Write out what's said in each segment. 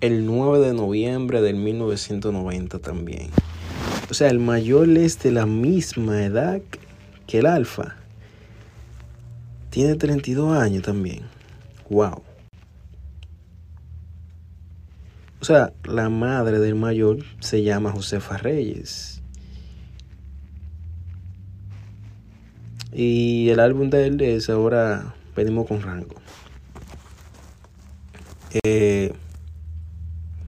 El 9 de noviembre del 1990 también. O sea, el mayor es de la misma edad que el alfa. Tiene 32 años también. Wow. O sea, la madre del mayor se llama Josefa Reyes. Y el álbum de él es ahora Venimos con Rango. Eh,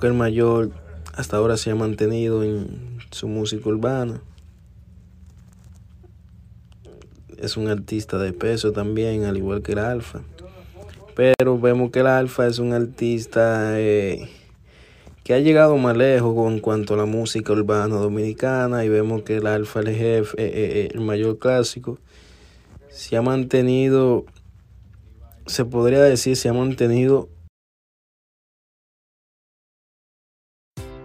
Que el mayor hasta ahora se ha mantenido en su música urbana. Es un artista de peso también, al igual que el Alfa. Pero vemos que el Alfa es un artista eh, que ha llegado más lejos en cuanto a la música urbana dominicana y vemos que el Alfa, el jefe, eh, eh, el mayor clásico, se ha mantenido, se podría decir, se ha mantenido